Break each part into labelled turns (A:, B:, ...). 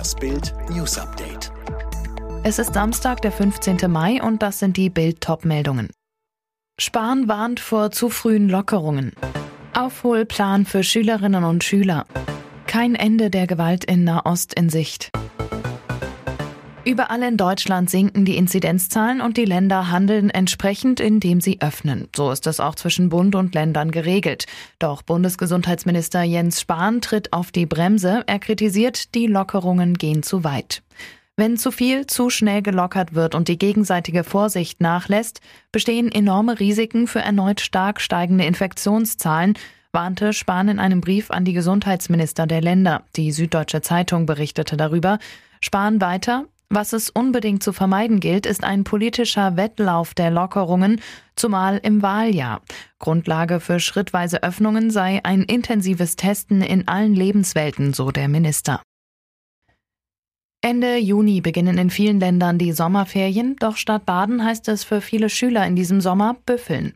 A: Das Bild News Update.
B: Es ist Samstag, der 15. Mai und das sind die Bild-Top-Meldungen. Spahn warnt vor zu frühen Lockerungen. Aufholplan für Schülerinnen und Schüler. Kein Ende der Gewalt in Nahost in Sicht. Überall in Deutschland sinken die Inzidenzzahlen und die Länder handeln entsprechend, indem sie öffnen. So ist es auch zwischen Bund und Ländern geregelt. Doch Bundesgesundheitsminister Jens Spahn tritt auf die Bremse. Er kritisiert, die Lockerungen gehen zu weit. Wenn zu viel zu schnell gelockert wird und die gegenseitige Vorsicht nachlässt, bestehen enorme Risiken für erneut stark steigende Infektionszahlen, warnte Spahn in einem Brief an die Gesundheitsminister der Länder. Die Süddeutsche Zeitung berichtete darüber. Spahn weiter, was es unbedingt zu vermeiden gilt, ist ein politischer Wettlauf der Lockerungen, zumal im Wahljahr. Grundlage für schrittweise Öffnungen sei ein intensives Testen in allen Lebenswelten, so der Minister. Ende Juni beginnen in vielen Ländern die Sommerferien, doch statt Baden heißt es für viele Schüler in diesem Sommer Büffeln.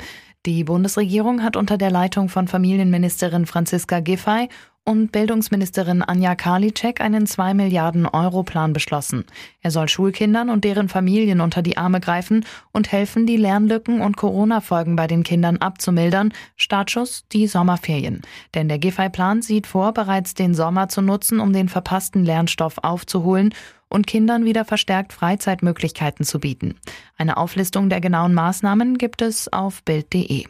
B: Die Bundesregierung hat unter der Leitung von Familienministerin Franziska Giffey und Bildungsministerin Anja Karliczek einen 2 Milliarden Euro Plan beschlossen. Er soll Schulkindern und deren Familien unter die Arme greifen und helfen, die Lernlücken und Corona-Folgen bei den Kindern abzumildern. Startschuss die Sommerferien. Denn der Giffey-Plan sieht vor, bereits den Sommer zu nutzen, um den verpassten Lernstoff aufzuholen und Kindern wieder verstärkt Freizeitmöglichkeiten zu bieten. Eine Auflistung der genauen Maßnahmen gibt es auf Bild.de.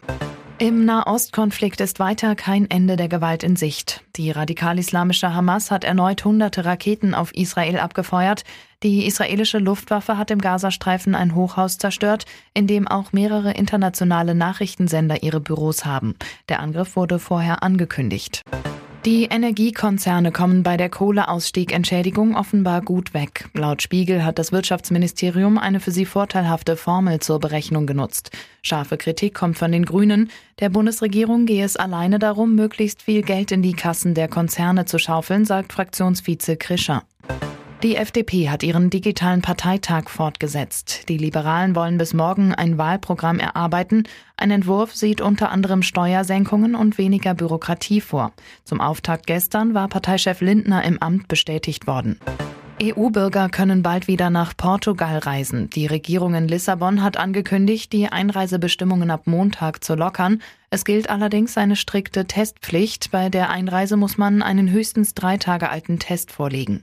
B: Im Nahostkonflikt ist weiter kein Ende der Gewalt in Sicht. Die radikal-islamische Hamas hat erneut hunderte Raketen auf Israel abgefeuert. Die israelische Luftwaffe hat im Gazastreifen ein Hochhaus zerstört, in dem auch mehrere internationale Nachrichtensender ihre Büros haben. Der Angriff wurde vorher angekündigt. Die Energiekonzerne kommen bei der Kohleausstiegentschädigung offenbar gut weg. Laut Spiegel hat das Wirtschaftsministerium eine für sie vorteilhafte Formel zur Berechnung genutzt. Scharfe Kritik kommt von den Grünen. Der Bundesregierung gehe es alleine darum, möglichst viel Geld in die Kassen der Konzerne zu schaufeln, sagt Fraktionsvize Krischer. Die FDP hat ihren digitalen Parteitag fortgesetzt. Die Liberalen wollen bis morgen ein Wahlprogramm erarbeiten. Ein Entwurf sieht unter anderem Steuersenkungen und weniger Bürokratie vor. Zum Auftakt gestern war Parteichef Lindner im Amt bestätigt worden. EU-Bürger können bald wieder nach Portugal reisen. Die Regierung in Lissabon hat angekündigt, die Einreisebestimmungen ab Montag zu lockern. Es gilt allerdings eine strikte Testpflicht. Bei der Einreise muss man einen höchstens drei Tage alten Test vorlegen.